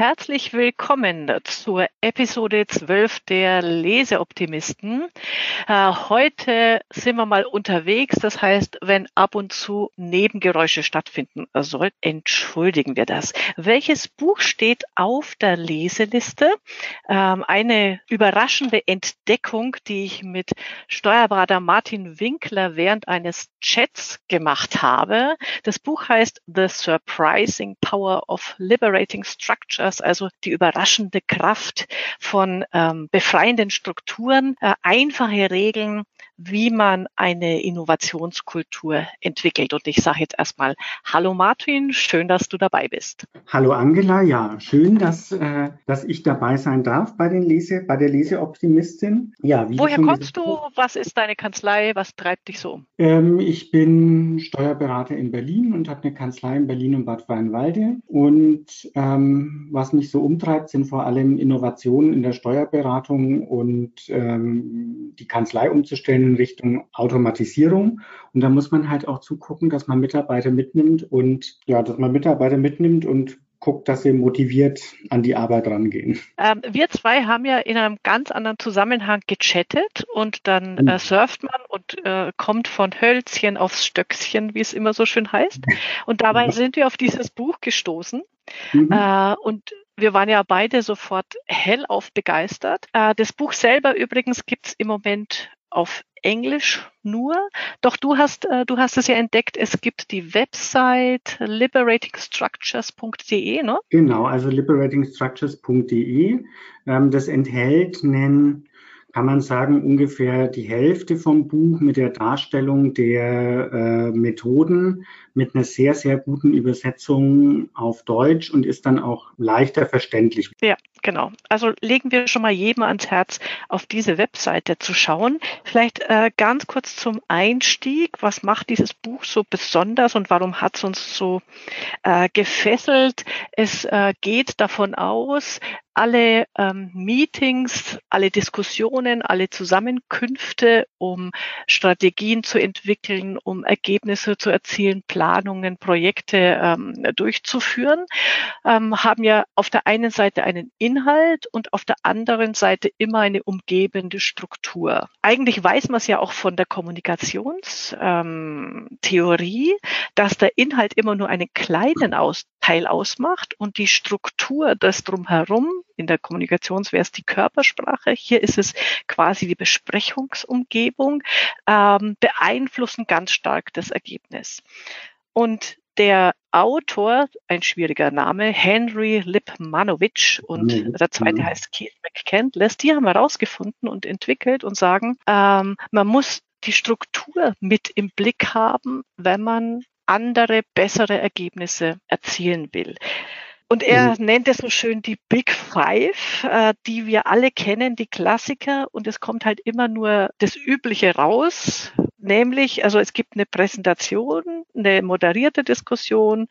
Herzlich willkommen zur Episode 12 der Leseoptimisten. Äh, heute sind wir mal unterwegs, das heißt, wenn ab und zu Nebengeräusche stattfinden sollten, entschuldigen wir das. Welches Buch steht auf der Leseliste? Ähm, eine überraschende Entdeckung, die ich mit Steuerberater Martin Winkler während eines Chats gemacht habe. Das Buch heißt The Surprising Power of Liberating Structures, also die überraschende Kraft von ähm, befreienden Strukturen, äh, einfache Regeln, wie man eine Innovationskultur entwickelt. Und ich sage jetzt erstmal Hallo Martin, schön, dass du dabei bist. Hallo Angela, ja, schön, dass, äh, dass ich dabei sein darf bei, den Lese, bei der Leseoptimistin. Ja, Woher kommst du? Was ist deine Kanzlei? Was treibt dich so um? Ähm, ich bin Steuerberater in Berlin und habe eine Kanzlei in Berlin und Bad Weinwalde. Und ähm, was mich so umtreibt, sind vor allem Innovationen in der Steuerberatung und ähm, die Kanzlei umzustellen in Richtung Automatisierung. Und da muss man halt auch zugucken, dass man Mitarbeiter mitnimmt und ja, dass man Mitarbeiter mitnimmt und guckt, dass sie motiviert an die Arbeit rangehen. Ähm, wir zwei haben ja in einem ganz anderen Zusammenhang gechattet und dann mhm. äh, surft man und äh, kommt von Hölzchen aufs Stöckchen, wie es immer so schön heißt. Und dabei ja. sind wir auf dieses Buch gestoßen. Mhm. Äh, und wir waren ja beide sofort hellauf begeistert. Äh, das Buch selber übrigens gibt es im Moment auf Englisch nur. Doch du hast, äh, du hast es ja entdeckt, es gibt die Website liberatingstructures.de, ne? Genau, also liberatingstructures.de. Ähm, das enthält einen kann man sagen, ungefähr die Hälfte vom Buch mit der Darstellung der äh, Methoden mit einer sehr, sehr guten Übersetzung auf Deutsch und ist dann auch leichter verständlich. Ja, genau. Also legen wir schon mal jedem ans Herz, auf diese Webseite zu schauen. Vielleicht äh, ganz kurz zum Einstieg. Was macht dieses Buch so besonders und warum hat es uns so äh, gefesselt? Es äh, geht davon aus, alle ähm, Meetings, alle Diskussionen, alle Zusammenkünfte, um Strategien zu entwickeln, um Ergebnisse zu erzielen, Planungen, Projekte ähm, durchzuführen, ähm, haben ja auf der einen Seite einen Inhalt und auf der anderen Seite immer eine umgebende Struktur. Eigentlich weiß man es ja auch von der Kommunikationstheorie, dass der Inhalt immer nur einen kleinen Aus Teil ausmacht und die Struktur, das drumherum, in der Kommunikation wäre es die Körpersprache, hier ist es quasi die Besprechungsumgebung, ähm, beeinflussen ganz stark das Ergebnis. Und der Autor, ein schwieriger Name, Henry Lipmanowitsch und mhm. der zweite heißt Keith McCandless, die haben herausgefunden und entwickelt und sagen, ähm, man muss die Struktur mit im Blick haben, wenn man andere, bessere Ergebnisse erzielen will. Und er mhm. nennt es so schön die Big Five, äh, die wir alle kennen, die Klassiker. Und es kommt halt immer nur das Übliche raus. Nämlich, also es gibt eine Präsentation, eine moderierte Diskussion,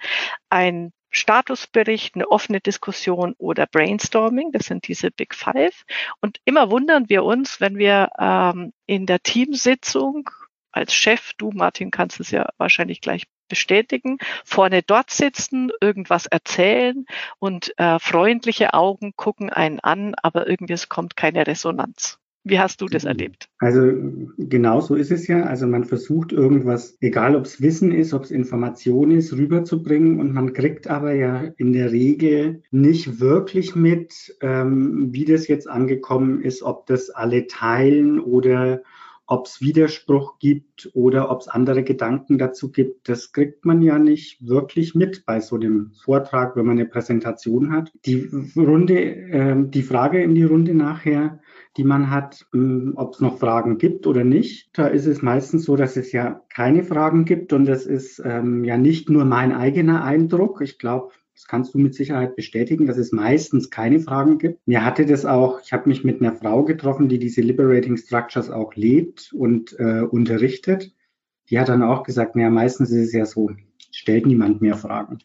ein Statusbericht, eine offene Diskussion oder Brainstorming. Das sind diese Big Five. Und immer wundern wir uns, wenn wir ähm, in der Teamsitzung als Chef, du Martin kannst es ja wahrscheinlich gleich bestätigen, vorne dort sitzen, irgendwas erzählen und äh, freundliche Augen gucken einen an, aber irgendwie es kommt keine Resonanz. Wie hast du das erlebt? Also genau so ist es ja. Also man versucht irgendwas, egal ob es Wissen ist, ob es Information ist, rüberzubringen und man kriegt aber ja in der Regel nicht wirklich mit, ähm, wie das jetzt angekommen ist, ob das alle teilen oder ob es Widerspruch gibt oder ob es andere Gedanken dazu gibt, das kriegt man ja nicht wirklich mit bei so einem Vortrag, wenn man eine Präsentation hat. Die Runde, äh, die Frage in die Runde nachher, die man hat, äh, ob es noch Fragen gibt oder nicht. Da ist es meistens so, dass es ja keine Fragen gibt und das ist ähm, ja nicht nur mein eigener Eindruck. Ich glaube, das kannst du mit Sicherheit bestätigen, dass es meistens keine Fragen gibt. Mir hatte das auch, ich habe mich mit einer Frau getroffen, die diese Liberating Structures auch lebt und äh, unterrichtet. Die hat dann auch gesagt, naja, meistens ist es ja so, stellt niemand mehr Fragen.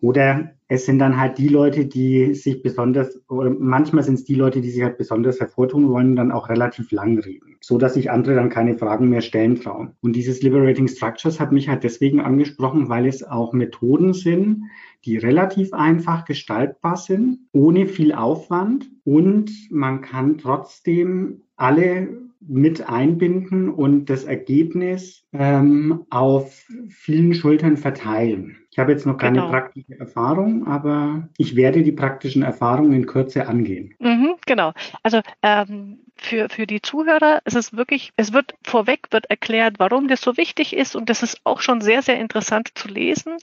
Oder es sind dann halt die Leute, die sich besonders, oder manchmal sind es die Leute, die sich halt besonders hervortun wollen, dann auch relativ lang reden, so dass sich andere dann keine Fragen mehr stellen trauen. Und dieses Liberating Structures hat mich halt deswegen angesprochen, weil es auch Methoden sind, die relativ einfach gestaltbar sind, ohne viel Aufwand und man kann trotzdem alle mit einbinden und das Ergebnis ähm, auf vielen Schultern verteilen. Ich habe jetzt noch keine genau. praktische Erfahrung, aber ich werde die praktischen Erfahrungen in Kürze angehen. Mhm, genau. Also ähm, für, für die Zuhörer ist es wirklich, es wird vorweg wird erklärt, warum das so wichtig ist und das ist auch schon sehr, sehr interessant zu lesen.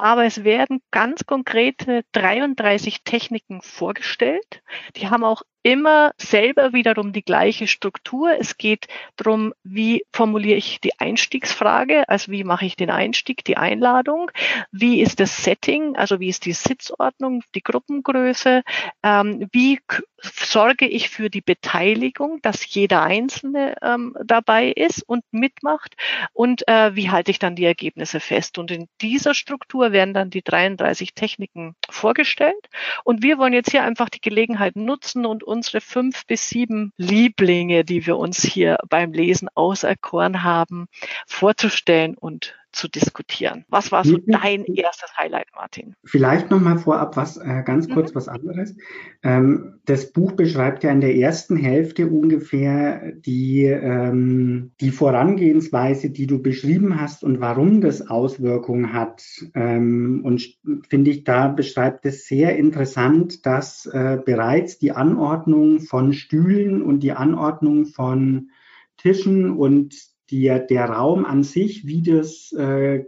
Aber es werden ganz konkrete 33 Techniken vorgestellt. Die haben auch immer selber wiederum die gleiche Struktur. Es geht darum, wie formuliere ich die Einstiegsfrage, also wie mache ich den Einstieg, die Einladung, wie ist das Setting, also wie ist die Sitzordnung, die Gruppengröße, ähm, wie sorge ich für die Beteiligung, dass jeder Einzelne ähm, dabei ist und mitmacht und äh, wie halte ich dann die Ergebnisse fest. Und in dieser Struktur werden dann die 33 Techniken vorgestellt und wir wollen jetzt hier einfach die Gelegenheit nutzen und unsere fünf bis sieben Lieblinge, die wir uns hier beim Lesen auserkoren haben, vorzustellen und zu diskutieren. Was war so dein erstes Highlight, Martin? Vielleicht noch mal vorab was äh, ganz mhm. kurz mhm. was anderes. Ähm, das Buch beschreibt ja in der ersten Hälfte ungefähr die ähm, die Vorangehensweise, die du beschrieben hast und warum das Auswirkungen hat. Ähm, und finde ich, da beschreibt es sehr interessant, dass äh, bereits die Anordnung von Stühlen und die Anordnung von Tischen und die, der Raum an sich, wie das äh,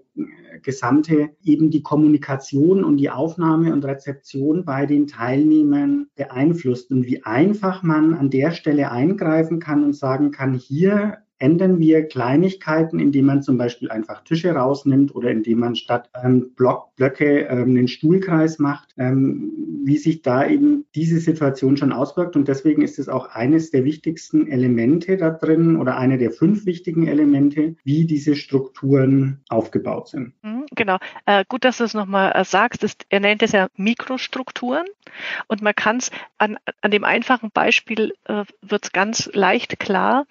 Gesamte eben die Kommunikation und die Aufnahme und Rezeption bei den Teilnehmern beeinflusst. Und wie einfach man an der Stelle eingreifen kann und sagen kann, hier ändern wir Kleinigkeiten, indem man zum Beispiel einfach Tische rausnimmt oder indem man statt ähm, Block, Blöcke ähm, einen Stuhlkreis macht, ähm, wie sich da eben diese Situation schon auswirkt. Und deswegen ist es auch eines der wichtigsten Elemente da drin oder eine der fünf wichtigen Elemente, wie diese Strukturen aufgebaut sind. Mhm, genau. Äh, gut, dass du es nochmal äh, sagst. Das, er nennt es ja Mikrostrukturen. Und man kann es an, an dem einfachen Beispiel äh, wird es ganz leicht klar.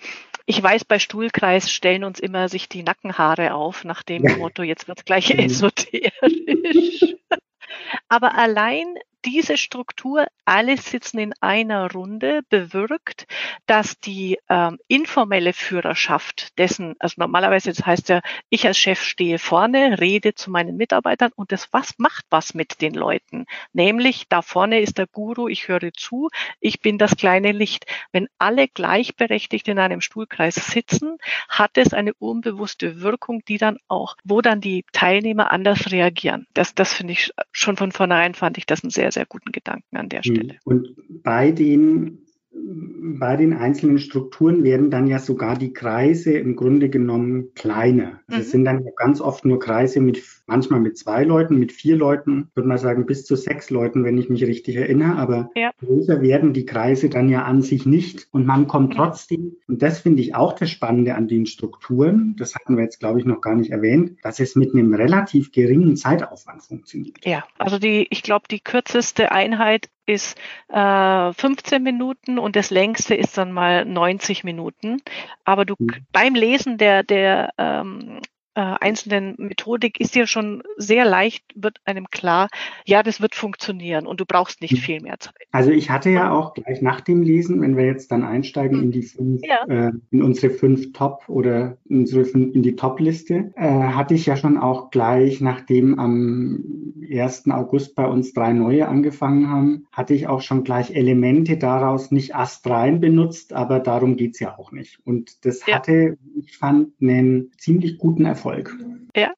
Ich weiß, bei Stuhlkreis stellen uns immer sich die Nackenhaare auf, nach dem. Motto, jetzt wird es gleich mhm. esoterisch. Aber allein diese Struktur, alle sitzen in einer Runde, bewirkt, dass die ähm, informelle Führerschaft dessen, also normalerweise das heißt ja, ich als Chef stehe vorne, rede zu meinen Mitarbeitern und das was macht was mit den Leuten. Nämlich da vorne ist der Guru, ich höre zu, ich bin das kleine Licht. Wenn alle gleichberechtigt in einem Stuhlkreis sitzen, hat es eine unbewusste Wirkung, die dann auch, wo dann die Teilnehmer anders reagieren. Das, das finde ich schon von vornherein fand ich das ein sehr sehr, sehr guten Gedanken an der hm. Stelle. Und bei den bei den einzelnen Strukturen werden dann ja sogar die Kreise im Grunde genommen kleiner. Also mhm. Es sind dann ja ganz oft nur Kreise mit, manchmal mit zwei Leuten, mit vier Leuten, würde man sagen bis zu sechs Leuten, wenn ich mich richtig erinnere. Aber ja. größer werden die Kreise dann ja an sich nicht. Und man kommt mhm. trotzdem, und das finde ich auch das Spannende an den Strukturen, das hatten wir jetzt, glaube ich, noch gar nicht erwähnt, dass es mit einem relativ geringen Zeitaufwand funktioniert. Ja, also die, ich glaube, die kürzeste Einheit ist äh, 15 Minuten und das längste ist dann mal 90 Minuten. Aber du mhm. beim Lesen der, der ähm, äh, einzelnen Methodik ist dir schon sehr leicht, wird einem klar, ja, das wird funktionieren und du brauchst nicht hm. viel mehr Zeit. Also ich hatte ja auch gleich nach dem Lesen, wenn wir jetzt dann einsteigen in die fünf, ja. äh, in unsere fünf Top oder unsere fünf, in die Top-Liste, äh, hatte ich ja schon auch gleich, nachdem am 1. August bei uns drei neue angefangen haben, hatte ich auch schon gleich Elemente daraus nicht astrein benutzt, aber darum geht's ja auch nicht. Und das ja. hatte, ich fand, einen ziemlich guten Erfolg. Erfolg. Ja,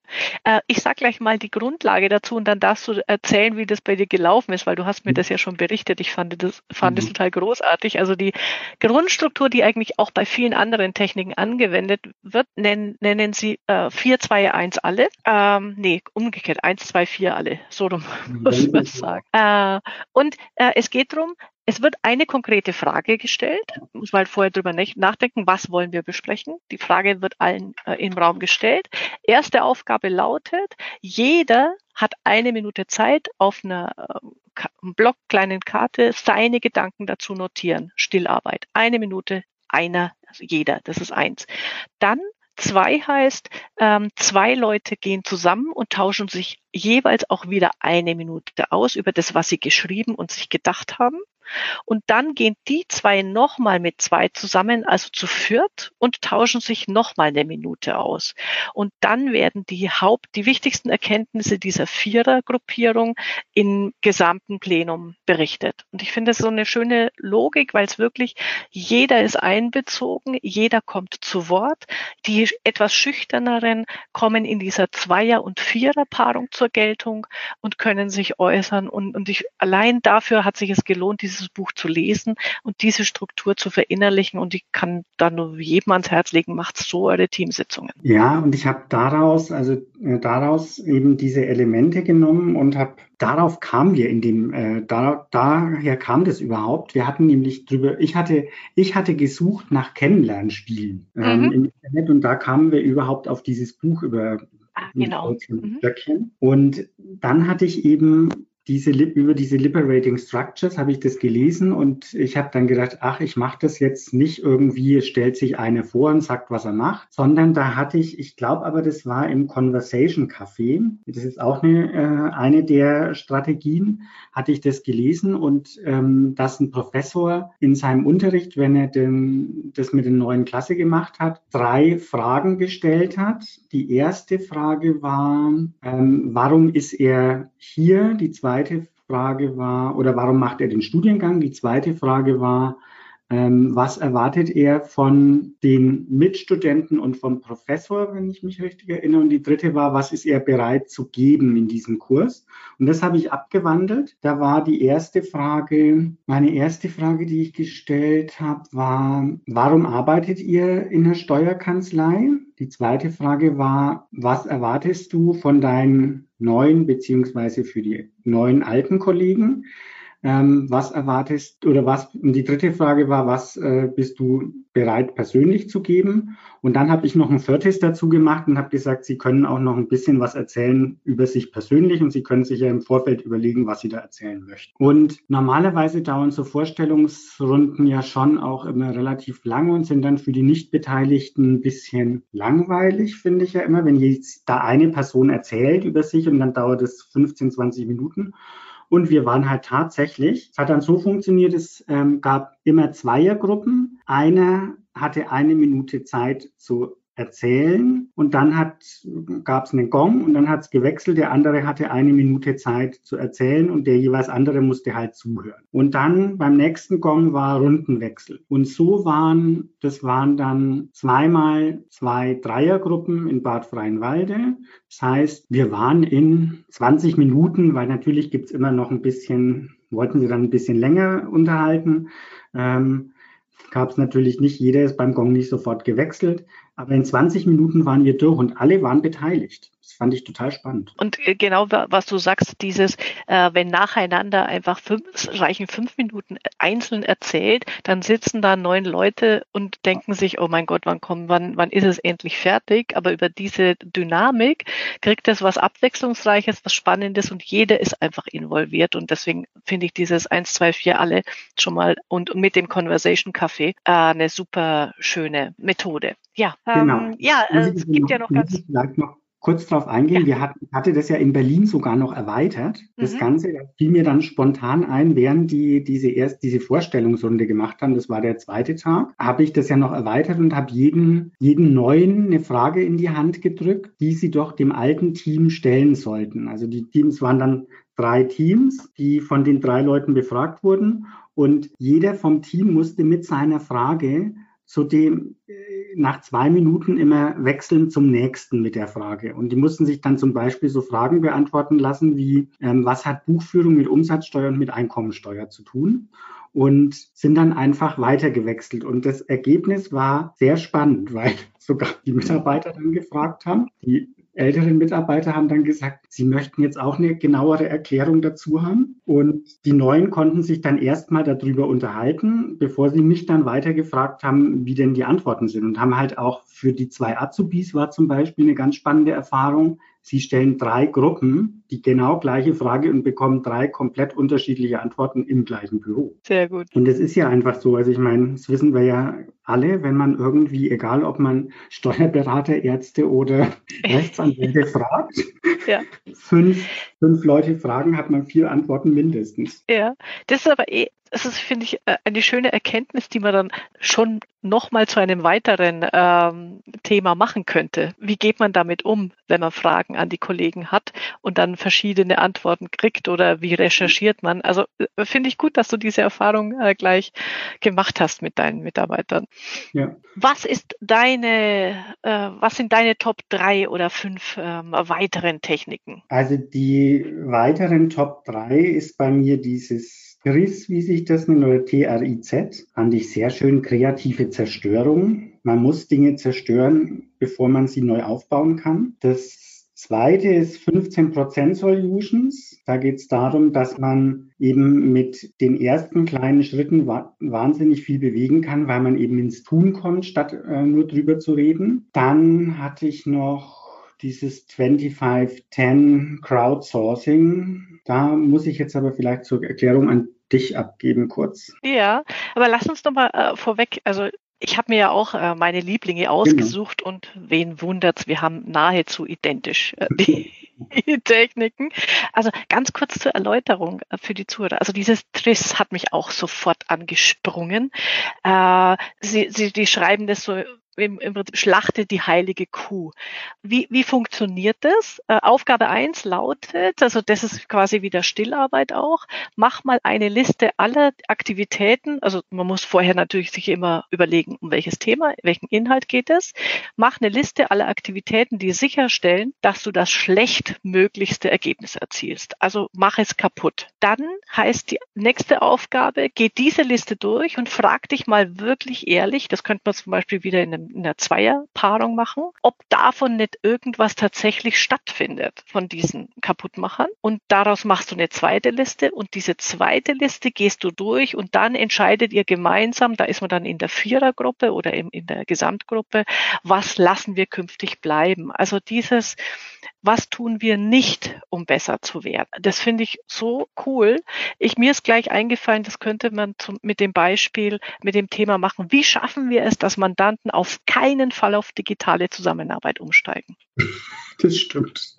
äh, ich sag gleich mal die Grundlage dazu und dann darfst du erzählen, wie das bei dir gelaufen ist, weil du hast mir das ja schon berichtet. Ich fand das, fand mhm. das total großartig. Also die Grundstruktur, die eigentlich auch bei vielen anderen Techniken angewendet wird, nennen, nennen sie äh, 4, 2, 1 alle. Ähm, nee, umgekehrt, 1, 2, 4 alle. So rum muss man sagen. Äh, und äh, es geht darum, es wird eine konkrete Frage gestellt, muss man halt vorher drüber nachdenken, was wollen wir besprechen. Die Frage wird allen äh, im Raum gestellt. Erste Aufgabe lautet, jeder hat eine Minute Zeit, auf einer äh, Block, kleinen Karte seine Gedanken dazu notieren. Stillarbeit. Eine Minute, einer, also jeder, das ist eins. Dann Zwei heißt, ähm, zwei Leute gehen zusammen und tauschen sich jeweils auch wieder eine Minute aus über das, was sie geschrieben und sich gedacht haben. Und dann gehen die zwei nochmal mit zwei zusammen, also zu viert, und tauschen sich nochmal eine Minute aus. Und dann werden die Haupt, die wichtigsten Erkenntnisse dieser Vierergruppierung im gesamten Plenum berichtet. Und ich finde das so eine schöne Logik, weil es wirklich jeder ist einbezogen, jeder kommt zu Wort. Die etwas schüchterneren kommen in dieser Zweier- und Viererpaarung zur Geltung und können sich äußern. Und, und ich, allein dafür hat sich es gelohnt, dieses Buch zu lesen und diese Struktur zu verinnerlichen. Und ich kann da nur jedem ans Herz legen, macht so eure Teamsitzungen. Ja, und ich habe daraus, also äh, daraus eben diese Elemente genommen und habe darauf kamen wir in dem, äh, da, daher kam das überhaupt. Wir hatten nämlich drüber, ich hatte, ich hatte gesucht nach Kennenlernspielen ähm, mhm. im Internet und da kamen wir überhaupt auf dieses Buch über Ah, genau. Mhm. Und dann hatte ich eben diese, über diese Liberating Structures habe ich das gelesen und ich habe dann gedacht, ach, ich mache das jetzt nicht irgendwie, stellt sich einer vor und sagt, was er macht, sondern da hatte ich, ich glaube aber, das war im Conversation Café, das ist auch eine, äh, eine der Strategien, hatte ich das gelesen und ähm, dass ein Professor in seinem Unterricht, wenn er den, das mit der neuen Klasse gemacht hat, drei Fragen gestellt hat. Die erste Frage war, ähm, warum ist er hier? Die zweite zweite Frage war, oder warum macht er den Studiengang? Die zweite Frage war, ähm, was erwartet er von den Mitstudenten und vom Professor, wenn ich mich richtig erinnere? Und die dritte war, was ist er bereit zu geben in diesem Kurs? Und das habe ich abgewandelt. Da war die erste Frage, meine erste Frage, die ich gestellt habe, war, warum arbeitet ihr in der Steuerkanzlei? Die zweite Frage war, was erwartest du von deinen neuen beziehungsweise für die neuen alten Kollegen? Ähm, was erwartest oder was, und die dritte Frage war, was äh, bist du bereit persönlich zu geben? Und dann habe ich noch ein viertes dazu gemacht und habe gesagt, Sie können auch noch ein bisschen was erzählen über sich persönlich und Sie können sich ja im Vorfeld überlegen, was Sie da erzählen möchten. Und normalerweise dauern so Vorstellungsrunden ja schon auch immer relativ lange und sind dann für die Nichtbeteiligten ein bisschen langweilig, finde ich ja immer, wenn jetzt da eine Person erzählt über sich und dann dauert es 15, 20 Minuten. Und wir waren halt tatsächlich, es hat dann so funktioniert, es ähm, gab immer Zweiergruppen. Einer hatte eine Minute Zeit zu erzählen und dann gab es einen Gong und dann hat es gewechselt. Der andere hatte eine Minute Zeit zu erzählen und der jeweils andere musste halt zuhören. Und dann beim nächsten Gong war Rundenwechsel. Und so waren, das waren dann zweimal zwei Dreiergruppen in Bad Freienwalde. Das heißt, wir waren in 20 Minuten, weil natürlich gibt es immer noch ein bisschen, wollten sie dann ein bisschen länger unterhalten. Ähm, gab es natürlich nicht, jeder ist beim Gong nicht sofort gewechselt. Aber in 20 Minuten waren wir durch und alle waren beteiligt. Das fand ich total spannend. Und äh, genau, was du sagst, dieses, äh, wenn nacheinander einfach fünf, reichen fünf Minuten einzeln erzählt, dann sitzen da neun Leute und denken sich, oh mein Gott, wann kommt, wann, wann ist es endlich fertig? Aber über diese Dynamik kriegt es was Abwechslungsreiches, was Spannendes und jeder ist einfach involviert. Und deswegen finde ich dieses 1, 2, 4 alle schon mal und, und mit dem Conversation Café äh, eine super schöne Methode. Ja, genau. Ähm, ja, äh, es gibt ja noch ganz. Vielleicht noch kurz darauf eingehen. Ja. Wir hatten, hatte das ja in Berlin sogar noch erweitert. Das mhm. Ganze das fiel mir dann spontan ein, während die diese erst diese Vorstellungsrunde gemacht haben. Das war der zweite Tag. Habe ich das ja noch erweitert und habe jeden jeden neuen eine Frage in die Hand gedrückt, die sie doch dem alten Team stellen sollten. Also die Teams waren dann drei Teams, die von den drei Leuten befragt wurden und jeder vom Team musste mit seiner Frage zu dem äh, nach zwei Minuten immer wechseln zum nächsten mit der Frage. Und die mussten sich dann zum Beispiel so Fragen beantworten lassen wie, ähm, was hat Buchführung mit Umsatzsteuer und mit Einkommensteuer zu tun? Und sind dann einfach weitergewechselt. Und das Ergebnis war sehr spannend, weil sogar die Mitarbeiter dann gefragt haben, die älteren Mitarbeiter haben dann gesagt, sie möchten jetzt auch eine genauere Erklärung dazu haben. Und die Neuen konnten sich dann erstmal darüber unterhalten, bevor sie mich dann weiter gefragt haben, wie denn die Antworten sind. Und haben halt auch für die zwei Azubis war zum Beispiel eine ganz spannende Erfahrung. Sie stellen drei Gruppen die genau gleiche Frage und bekommen drei komplett unterschiedliche Antworten im gleichen Büro. Sehr gut. Und es ist ja einfach so. Also ich meine, das wissen wir ja alle, wenn man irgendwie, egal ob man Steuerberater, Ärzte oder Rechtsanwälte fragt, ja. fünf, fünf Leute fragen, hat man vier Antworten mindestens. Ja, das ist aber eh das ist, finde ich, äh, eine schöne Erkenntnis, die man dann schon nochmal zu einem weiteren ähm, Thema machen könnte. Wie geht man damit um, wenn man Fragen an die Kollegen hat und dann verschiedene Antworten kriegt oder wie recherchiert man? Also äh, finde ich gut, dass du diese Erfahrung äh, gleich gemacht hast mit deinen Mitarbeitern. Ja. Was ist deine, äh, was sind deine Top drei oder fünf ähm, weiteren Techniken? Also die weiteren Top drei ist bei mir dieses RIS, wie sich das nennt, oder TRIZ, fand ich sehr schön kreative Zerstörung. Man muss Dinge zerstören, bevor man sie neu aufbauen kann. Das zweite ist 15% Solutions. Da geht es darum, dass man eben mit den ersten kleinen Schritten wa wahnsinnig viel bewegen kann, weil man eben ins Tun kommt, statt äh, nur drüber zu reden. Dann hatte ich noch dieses 2510 Crowdsourcing. Da muss ich jetzt aber vielleicht zur Erklärung an dich abgeben kurz. Ja, aber lass uns noch mal äh, vorweg, also ich habe mir ja auch äh, meine Lieblinge genau. ausgesucht genau. und wen wundert's, wir haben nahezu identisch äh, die, die, Techniken. Also ganz kurz zur Erläuterung äh, für die Zuhörer. Also dieses Triss hat mich auch sofort angesprungen. Äh, sie, sie, die schreiben das so im, Prinzip schlachte die heilige Kuh. Wie, wie funktioniert das? Äh, Aufgabe eins lautet, also das ist quasi wieder Stillarbeit auch, mach mal eine Liste aller Aktivitäten, also man muss vorher natürlich sich immer überlegen, um welches Thema, welchen Inhalt geht es. Mach eine Liste aller Aktivitäten, die sicherstellen, dass du das schlechtmöglichste Ergebnis erzielst. Also mach es kaputt. Dann heißt die nächste Aufgabe, geh diese Liste durch und frag dich mal wirklich ehrlich, das könnte man zum Beispiel wieder in einem in einer Zweierpaarung machen, ob davon nicht irgendwas tatsächlich stattfindet von diesen Kaputtmachern. Und daraus machst du eine zweite Liste und diese zweite Liste gehst du durch und dann entscheidet ihr gemeinsam, da ist man dann in der Vierergruppe oder in, in der Gesamtgruppe, was lassen wir künftig bleiben. Also dieses, was tun wir nicht, um besser zu werden. Das finde ich so cool. Ich, mir ist gleich eingefallen, das könnte man zum, mit dem Beispiel, mit dem Thema machen. Wie schaffen wir es, dass Mandanten auf keinen Fall auf digitale Zusammenarbeit umsteigen? Das stimmt.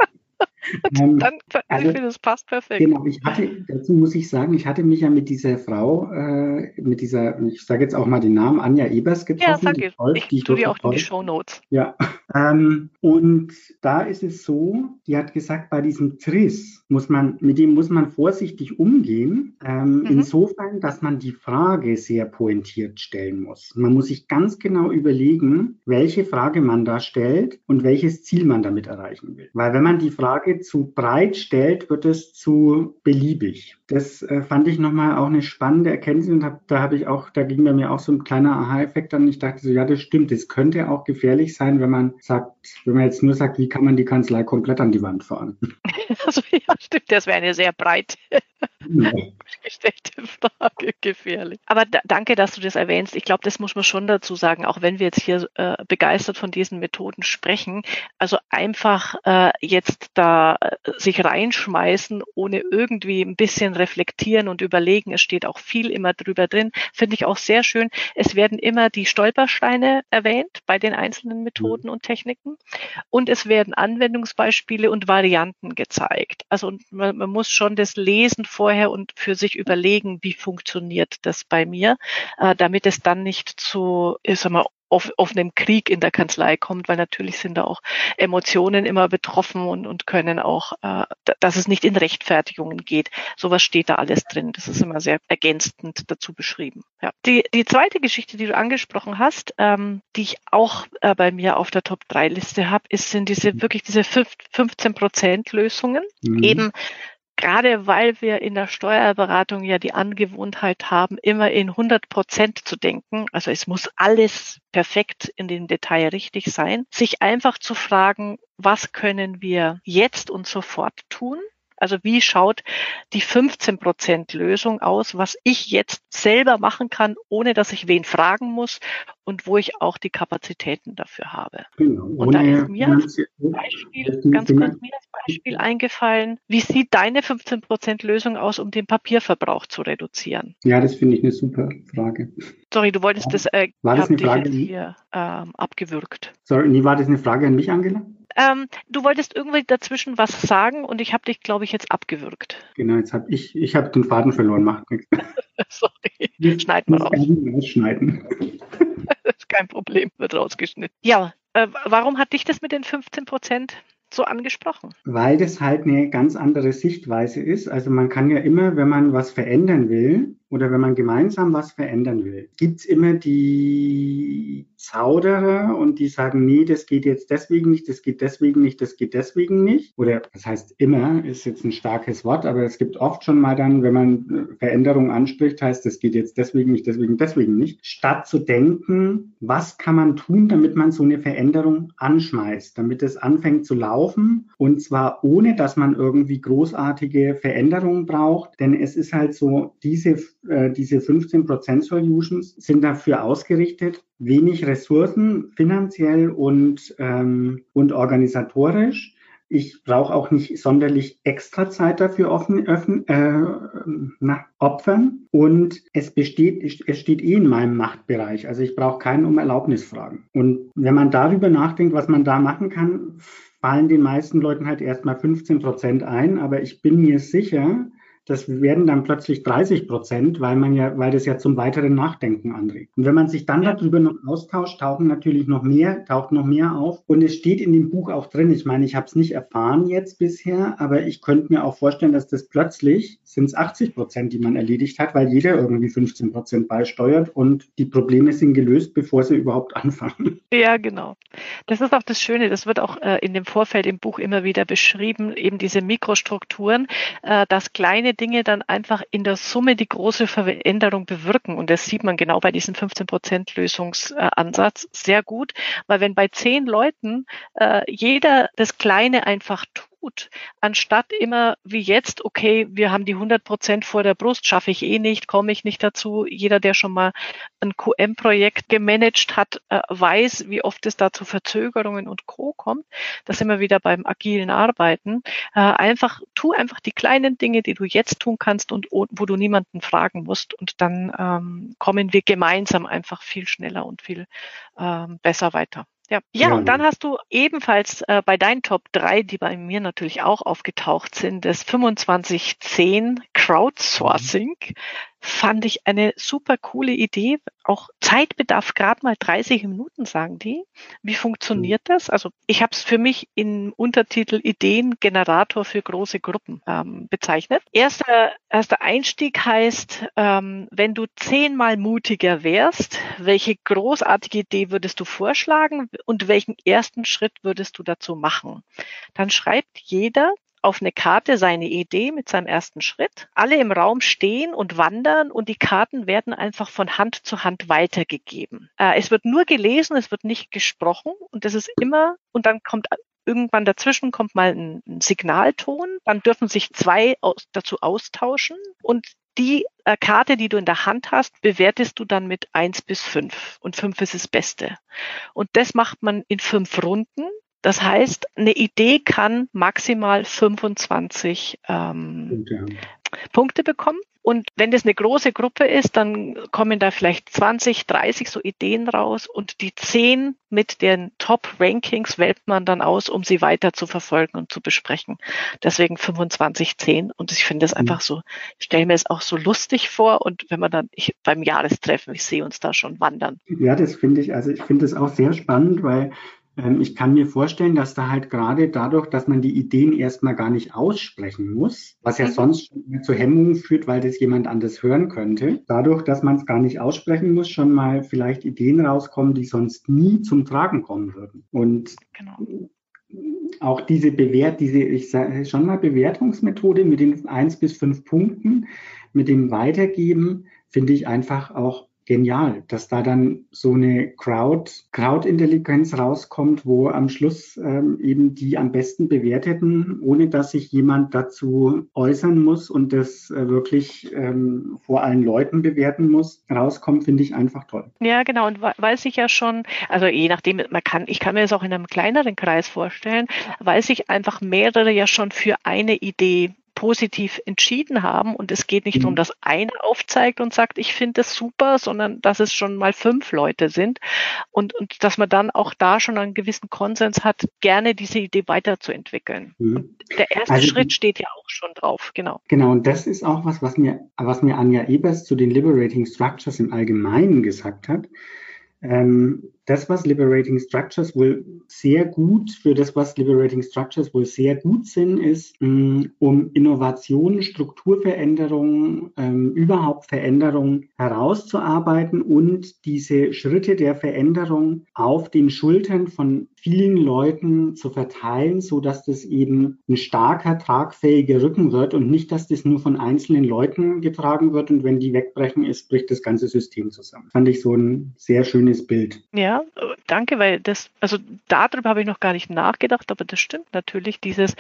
Ähm, dann, also, ich finde, das passt perfekt. Genau, ich hatte, dazu muss ich sagen, ich hatte mich ja mit dieser Frau, äh, mit dieser, ich sage jetzt auch mal den Namen, Anja Ebers getroffen. Ja, sag ich. Toll, ich tue dir auch in die Show Notes. Ja, ähm, und da ist es so, die hat gesagt, bei diesem Triss muss man, mit dem muss man vorsichtig umgehen, ähm, mhm. insofern, dass man die Frage sehr pointiert stellen muss. Man muss sich ganz genau überlegen, welche Frage man da stellt und welches Ziel man damit erreichen will. Weil wenn man die Frage Frage zu breit stellt, wird es zu beliebig. Das äh, fand ich nochmal auch eine spannende Erkenntnis und hab, da habe ich auch, da ging bei mir auch so ein kleiner Aha-Effekt an. Ich dachte so, ja, das stimmt. Das könnte auch gefährlich sein, wenn man sagt, wenn man jetzt nur sagt, wie kann man die Kanzlei komplett an die Wand fahren. Also ja, stimmt, das wäre eine sehr breite. Gestellte Frage, gefährlich. Aber da, danke, dass du das erwähnst. Ich glaube, das muss man schon dazu sagen, auch wenn wir jetzt hier äh, begeistert von diesen Methoden sprechen. Also einfach äh, jetzt da äh, sich reinschmeißen, ohne irgendwie ein bisschen reflektieren und überlegen. Es steht auch viel immer drüber drin. Finde ich auch sehr schön. Es werden immer die Stolpersteine erwähnt bei den einzelnen Methoden und Techniken. Und es werden Anwendungsbeispiele und Varianten gezeigt. Also man, man muss schon das Lesen vorher und für sich überlegen, wie funktioniert das bei mir, äh, damit es dann nicht zu, ich sag mal, auf, auf einem Krieg in der Kanzlei kommt, weil natürlich sind da auch Emotionen immer betroffen und, und können auch, äh, dass es nicht in Rechtfertigungen geht. Sowas steht da alles drin. Das ist immer sehr ergänzend dazu beschrieben. Ja. Die, die zweite Geschichte, die du angesprochen hast, ähm, die ich auch äh, bei mir auf der Top-3-Liste habe, ist, sind diese wirklich diese 15 Prozent Lösungen. Mhm. Eben gerade weil wir in der Steuerberatung ja die Angewohnheit haben, immer in 100 Prozent zu denken, also es muss alles perfekt in dem Detail richtig sein, sich einfach zu fragen, was können wir jetzt und sofort tun? Also wie schaut die 15 Prozent Lösung aus, was ich jetzt selber machen kann, ohne dass ich wen fragen muss und wo ich auch die Kapazitäten dafür habe. Genau. Und da ist mir als Beispiel, ganz kurz mir als Beispiel eingefallen, wie sieht deine 15 Prozent Lösung aus, um den Papierverbrauch zu reduzieren? Ja, das finde ich eine super Frage. Sorry, du wolltest ja. das, äh, war das eine Frage hier ähm, abgewürgt. Sorry, nie war das eine Frage an mich, Angela? Ähm, du wolltest irgendwie dazwischen was sagen und ich habe dich, glaube ich, jetzt abgewürgt. Genau, jetzt habe ich, ich habe den Faden verloren, macht nichts. Sorry, schneiden wir raus. Schneiden. das ist kein Problem, wird rausgeschnitten. Ja, äh, warum hat dich das mit den 15 Prozent so angesprochen? Weil das halt eine ganz andere Sichtweise ist. Also man kann ja immer, wenn man was verändern will, oder wenn man gemeinsam was verändern will, gibt's immer die Zauderer und die sagen, nee, das geht jetzt deswegen nicht, das geht deswegen nicht, das geht deswegen nicht. Oder das heißt immer, ist jetzt ein starkes Wort, aber es gibt oft schon mal dann, wenn man Veränderungen anspricht, heißt, das geht jetzt deswegen nicht, deswegen, deswegen nicht. Statt zu denken, was kann man tun, damit man so eine Veränderung anschmeißt, damit es anfängt zu laufen und zwar ohne, dass man irgendwie großartige Veränderungen braucht, denn es ist halt so, diese äh, diese 15% Solutions sind dafür ausgerichtet, wenig Ressourcen finanziell und, ähm, und organisatorisch. Ich brauche auch nicht sonderlich extra Zeit dafür offen, öffnen, äh, na, opfern. Und es besteht, es steht eh in meinem Machtbereich. Also ich brauche keinen um Erlaubnis fragen. Und wenn man darüber nachdenkt, was man da machen kann, fallen den meisten Leuten halt erstmal 15 Prozent ein. Aber ich bin mir sicher, das werden dann plötzlich 30 Prozent, weil man ja, weil das ja zum weiteren Nachdenken anregt. Und wenn man sich dann darüber noch austauscht, tauchen natürlich noch mehr, taucht noch mehr auf. Und es steht in dem Buch auch drin. Ich meine, ich habe es nicht erfahren jetzt bisher, aber ich könnte mir auch vorstellen, dass das plötzlich sind es 80 Prozent, die man erledigt hat, weil jeder irgendwie 15 Prozent beisteuert und die Probleme sind gelöst, bevor sie überhaupt anfangen. Ja, genau. Das ist auch das Schöne. Das wird auch äh, in dem Vorfeld im Buch immer wieder beschrieben, eben diese Mikrostrukturen, äh, dass kleine Dinge dann einfach in der Summe die große Veränderung bewirken. Und das sieht man genau bei diesem 15 Prozent Lösungsansatz sehr gut, weil wenn bei zehn Leuten äh, jeder das Kleine einfach tut, gut, anstatt immer wie jetzt, okay, wir haben die 100 Prozent vor der Brust, schaffe ich eh nicht, komme ich nicht dazu. Jeder, der schon mal ein QM-Projekt gemanagt hat, äh, weiß, wie oft es da zu Verzögerungen und Co. kommt. Das immer wieder beim agilen Arbeiten. Äh, einfach, tu einfach die kleinen Dinge, die du jetzt tun kannst und wo du niemanden fragen musst. Und dann ähm, kommen wir gemeinsam einfach viel schneller und viel ähm, besser weiter. Ja. ja, und dann hast du ebenfalls äh, bei deinen Top 3, die bei mir natürlich auch aufgetaucht sind, das 2510 Crowdsourcing. Fand ich eine super coole Idee. Auch Zeitbedarf gerade mal 30 Minuten, sagen die. Wie funktioniert das? Also ich habe es für mich im Untertitel Ideengenerator für große Gruppen ähm, bezeichnet. Erster, erster Einstieg heißt, ähm, wenn du zehnmal mutiger wärst, welche großartige Idee würdest du vorschlagen und welchen ersten Schritt würdest du dazu machen? Dann schreibt jeder auf eine Karte seine Idee mit seinem ersten Schritt. Alle im Raum stehen und wandern und die Karten werden einfach von Hand zu Hand weitergegeben. Äh, es wird nur gelesen, es wird nicht gesprochen und das ist immer, und dann kommt irgendwann dazwischen kommt mal ein, Signalton, dann dürfen sich zwei dazu austauschen und die äh, Karte, die du in der Hand hast, bewertest du dann mit eins bis fünf und fünf ist das Beste. Und das macht man in fünf Runden das heißt, eine Idee kann maximal 25 ähm, Punkte. Punkte bekommen. Und wenn das eine große Gruppe ist, dann kommen da vielleicht 20, 30 so Ideen raus und die 10 mit den Top-Rankings wählt man dann aus, um sie weiter zu verfolgen und zu besprechen. Deswegen 25, 10. Und ich finde es mhm. einfach so, ich stelle mir es auch so lustig vor und wenn man dann ich, beim Jahrestreffen, ich sehe uns da schon wandern. Ja, das finde ich, also ich finde es auch sehr spannend, weil ich kann mir vorstellen, dass da halt gerade dadurch, dass man die Ideen erstmal gar nicht aussprechen muss, was ja mhm. sonst zu Hemmungen führt, weil das jemand anders hören könnte, dadurch, dass man es gar nicht aussprechen muss, schon mal vielleicht Ideen rauskommen, die sonst nie zum Tragen kommen würden. Und genau. auch diese Bewert, diese, ich sage schon mal Bewertungsmethode mit den eins bis fünf Punkten, mit dem Weitergeben, finde ich einfach auch genial, dass da dann so eine Crowd, Crowd-Intelligenz rauskommt, wo am Schluss ähm, eben die am besten bewerteten, ohne dass sich jemand dazu äußern muss und das äh, wirklich ähm, vor allen Leuten bewerten muss, rauskommt, finde ich einfach toll. Ja, genau. Und weil sich ja schon, also je nachdem, man kann, ich kann mir das auch in einem kleineren Kreis vorstellen, weil sich einfach mehrere ja schon für eine Idee positiv entschieden haben. Und es geht nicht mhm. darum, dass einer aufzeigt und sagt, ich finde es super, sondern dass es schon mal fünf Leute sind und, und dass man dann auch da schon einen gewissen Konsens hat, gerne diese Idee weiterzuentwickeln. Mhm. der erste also, Schritt steht ja auch schon drauf, genau. Genau, und das ist auch was, was mir, was mir Anja Ebers zu den Liberating Structures im Allgemeinen gesagt hat. Ähm, das, was Liberating Structures wohl sehr gut, für das, was Liberating Structures wohl sehr gut sind, ist, mm, um Innovationen, Strukturveränderungen, ähm, überhaupt Veränderungen herauszuarbeiten und diese Schritte der Veränderung auf den Schultern von vielen Leuten zu verteilen, so dass das eben ein starker, tragfähiger Rücken wird und nicht, dass das nur von einzelnen Leuten getragen wird und wenn die wegbrechen ist, bricht das ganze System zusammen. Fand ich so ein sehr schönes Bild. Ja, danke, weil das, also darüber habe ich noch gar nicht nachgedacht, aber das stimmt natürlich. Dieses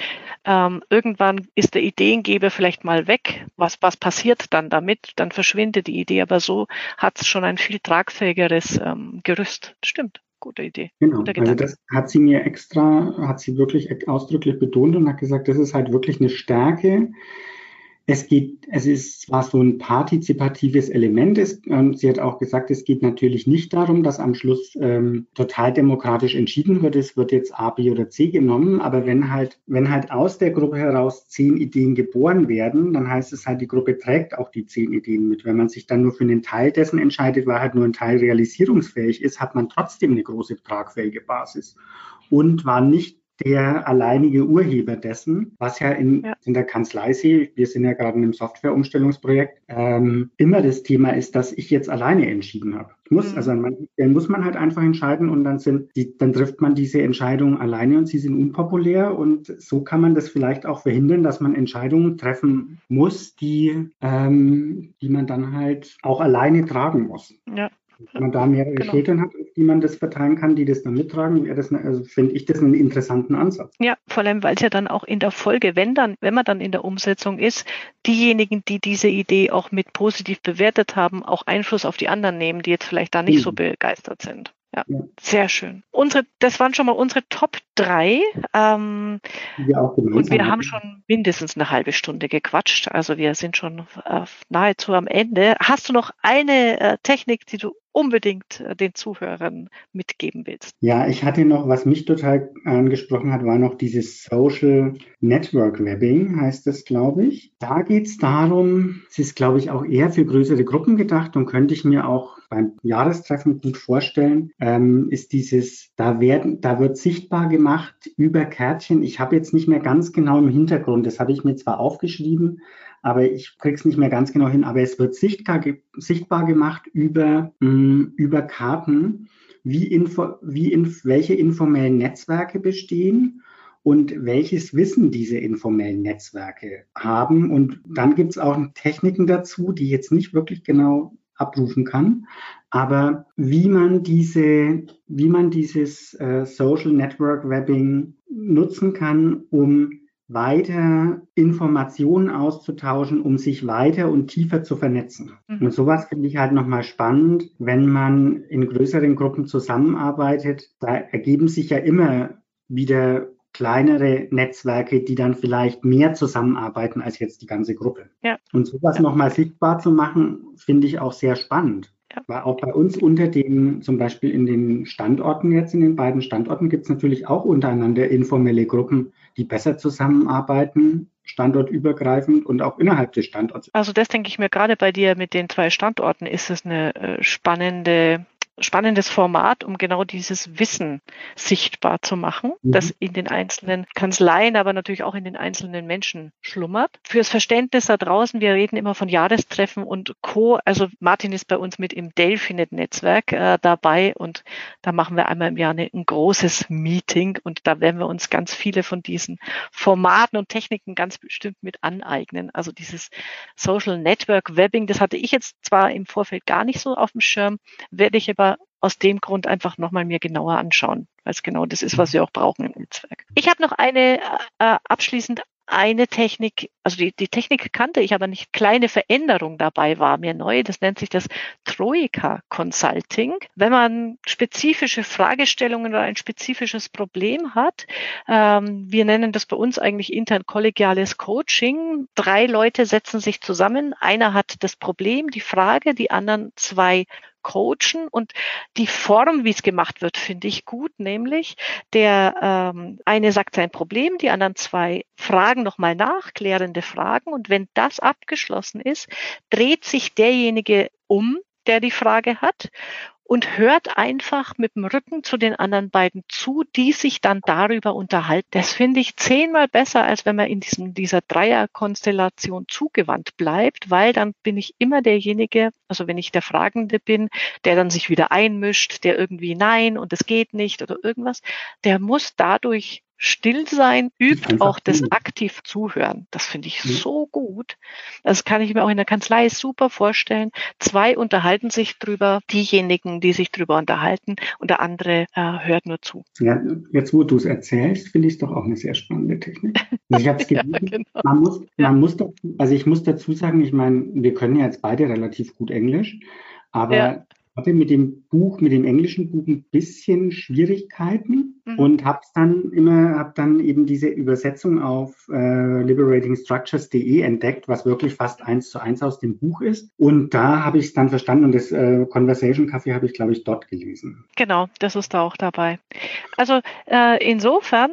ähm, irgendwann ist der Ideengeber vielleicht mal weg. Was, was passiert dann damit? Dann verschwindet die Idee, aber so hat es schon ein viel tragfähigeres ähm, Gerüst. Stimmt. Gute Idee. Genau, also das hat sie mir extra, hat sie wirklich ausdrücklich betont und hat gesagt, das ist halt wirklich eine Stärke, es geht, es ist zwar so ein partizipatives Element, ist, und sie hat auch gesagt, es geht natürlich nicht darum, dass am Schluss ähm, total demokratisch entschieden wird, es wird jetzt A, B oder C genommen, aber wenn halt, wenn halt aus der Gruppe heraus zehn Ideen geboren werden, dann heißt es halt, die Gruppe trägt auch die zehn Ideen mit. Wenn man sich dann nur für einen Teil dessen entscheidet, weil halt nur ein Teil realisierungsfähig ist, hat man trotzdem eine große tragfähige Basis. Und war nicht der alleinige Urheber dessen, was ja in, ja. in der Kanzlei sehe, wir sind ja gerade in einem Softwareumstellungsprojekt, ähm, immer das Thema ist, dass ich jetzt alleine entschieden habe. Ich muss, mhm. also man, dann muss man halt einfach entscheiden und dann sind die, dann trifft man diese Entscheidungen alleine und sie sind unpopulär und so kann man das vielleicht auch verhindern, dass man Entscheidungen treffen muss, die, ähm, die man dann halt auch alleine tragen muss. Ja. Wenn man da mehrere genau. Schultern hat, die man das verteilen kann, die das dann mittragen, wäre das, eine, also finde ich das einen interessanten Ansatz. Ja, vor allem, weil es ja dann auch in der Folge, wenn dann, wenn man dann in der Umsetzung ist, diejenigen, die diese Idee auch mit positiv bewertet haben, auch Einfluss auf die anderen nehmen, die jetzt vielleicht da nicht mhm. so begeistert sind. Ja, ja, sehr schön. Unsere, das waren schon mal unsere Top 3. Ähm, ja, und wir haben schon mindestens eine halbe Stunde gequatscht. Also wir sind schon äh, nahezu am Ende. Hast du noch eine äh, Technik, die du unbedingt äh, den Zuhörern mitgeben willst? Ja, ich hatte noch, was mich total angesprochen hat, war noch dieses Social Network Webbing, heißt das, glaube ich. Da geht es darum, es ist, glaube ich, auch eher für größere Gruppen gedacht und könnte ich mir auch beim Jahrestreffen gut vorstellen, ähm, ist dieses, da werden, da wird sichtbar gemacht über Kärtchen. Ich habe jetzt nicht mehr ganz genau im Hintergrund, das habe ich mir zwar aufgeschrieben, aber ich krieg's nicht mehr ganz genau hin. Aber es wird sichtbar, sichtbar gemacht über, mh, mm, über Karten, wie, info, wie in, welche informellen Netzwerke bestehen und welches Wissen diese informellen Netzwerke haben. Und dann gibt's auch Techniken dazu, die jetzt nicht wirklich genau abrufen kann. Aber wie man diese, wie man dieses äh, Social Network Webbing nutzen kann, um weiter Informationen auszutauschen, um sich weiter und tiefer zu vernetzen. Mhm. Und sowas finde ich halt nochmal spannend, wenn man in größeren Gruppen zusammenarbeitet. Da ergeben sich ja immer wieder kleinere Netzwerke, die dann vielleicht mehr zusammenarbeiten als jetzt die ganze Gruppe. Ja. Und sowas ja. nochmal sichtbar zu machen, finde ich auch sehr spannend. Ja. Weil auch bei uns unter den, zum Beispiel in den Standorten jetzt, in den beiden Standorten gibt es natürlich auch untereinander informelle Gruppen, die besser zusammenarbeiten, standortübergreifend und auch innerhalb des Standorts. Also das denke ich mir gerade bei dir mit den zwei Standorten ist es eine äh, spannende spannendes Format, um genau dieses Wissen sichtbar zu machen, mhm. das in den einzelnen Kanzleien, aber natürlich auch in den einzelnen Menschen schlummert. Fürs Verständnis da draußen, wir reden immer von Jahrestreffen und Co. Also Martin ist bei uns mit im Delphinet-Netzwerk äh, dabei und da machen wir einmal im Jahr eine, ein großes Meeting und da werden wir uns ganz viele von diesen Formaten und Techniken ganz bestimmt mit aneignen. Also dieses Social Network Webbing, das hatte ich jetzt zwar im Vorfeld gar nicht so auf dem Schirm, werde ich aber aus dem Grund einfach nochmal mir genauer anschauen, weil es genau das ist, was wir auch brauchen im Netzwerk. Ich habe noch eine äh, abschließend eine Technik, also die, die Technik kannte ich, aber nicht kleine Veränderung dabei war mir neu. Das nennt sich das Troika Consulting. Wenn man spezifische Fragestellungen oder ein spezifisches Problem hat, ähm, wir nennen das bei uns eigentlich intern kollegiales Coaching. Drei Leute setzen sich zusammen. Einer hat das Problem, die Frage, die anderen zwei coachen. Und die Form, wie es gemacht wird, finde ich gut, nämlich der ähm, eine sagt sein Problem, die anderen zwei fragen nochmal nach, klärende Fragen. Und wenn das abgeschlossen ist, dreht sich derjenige um, der die Frage hat und hört einfach mit dem Rücken zu den anderen beiden zu, die sich dann darüber unterhalten. Das finde ich zehnmal besser, als wenn man in diesem, dieser Dreierkonstellation zugewandt bleibt, weil dann bin ich immer derjenige, also wenn ich der Fragende bin, der dann sich wieder einmischt, der irgendwie nein und es geht nicht oder irgendwas, der muss dadurch still sein übt auch das aktiv zuhören. Das finde ich mhm. so gut. Das kann ich mir auch in der Kanzlei super vorstellen. Zwei unterhalten sich drüber, diejenigen, die sich drüber unterhalten und der andere äh, hört nur zu. Ja, jetzt wo du es erzählst, finde ich es doch auch eine sehr spannende Technik. Also ich habe es ja, genau. Man muss, man muss dazu, also ich muss dazu sagen, ich meine, wir können ja jetzt beide relativ gut Englisch, aber ja hatte mit dem Buch, mit dem englischen Buch ein bisschen Schwierigkeiten mhm. und habe dann immer, habe dann eben diese Übersetzung auf äh, liberatingstructures.de entdeckt, was wirklich fast eins zu eins aus dem Buch ist. Und da habe ich es dann verstanden und das äh, Conversation Café habe ich, glaube ich, dort gelesen. Genau, das ist da auch dabei. Also äh, insofern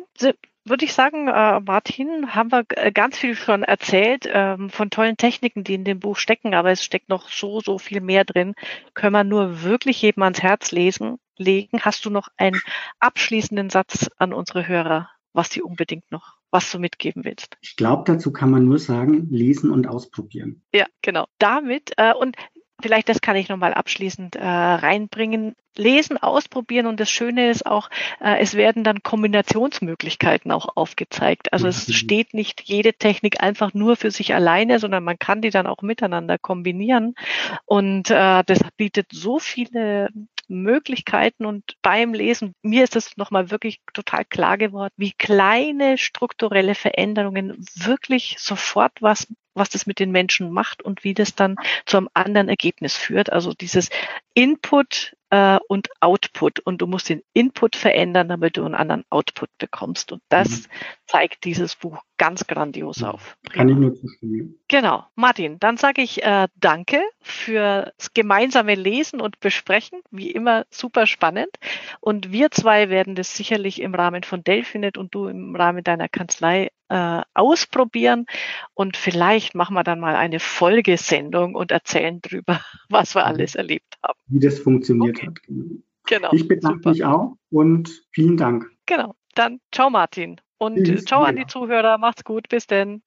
würde ich sagen, äh, Martin, haben wir äh, ganz viel schon erzählt ähm, von tollen Techniken, die in dem Buch stecken, aber es steckt noch so, so viel mehr drin. Können wir nur wirklich jedem ans Herz lesen, legen. Hast du noch einen abschließenden Satz an unsere Hörer, was sie unbedingt noch, was du mitgeben willst? Ich glaube, dazu kann man nur sagen, lesen und ausprobieren. Ja, genau. Damit, äh, und vielleicht das kann ich nochmal abschließend äh, reinbringen. Lesen, ausprobieren und das Schöne ist auch, äh, es werden dann Kombinationsmöglichkeiten auch aufgezeigt. Also es mhm. steht nicht jede Technik einfach nur für sich alleine, sondern man kann die dann auch miteinander kombinieren. Und äh, das bietet so viele Möglichkeiten und beim Lesen, mir ist es nochmal wirklich total klar geworden, wie kleine strukturelle Veränderungen wirklich sofort was was das mit den Menschen macht und wie das dann zu einem anderen Ergebnis führt. Also dieses Input äh, und Output. Und du musst den Input verändern, damit du einen anderen Output bekommst. Und das mhm. zeigt dieses Buch ganz grandios auf. Kann ich nur zustimmen. Genau. Martin, dann sage ich äh, danke fürs gemeinsame Lesen und Besprechen. Wie immer super spannend. Und wir zwei werden das sicherlich im Rahmen von Delphinet und du im Rahmen deiner Kanzlei äh, ausprobieren und vielleicht machen wir dann mal eine Folgesendung und erzählen drüber, was wir mhm. alles erlebt haben. Wie das funktioniert okay. hat. Genau. Ich bedanke super. mich auch und vielen Dank. Genau. Dann ciao Martin und Tschüss, ciao an die Zuhörer. Macht's gut. Bis denn.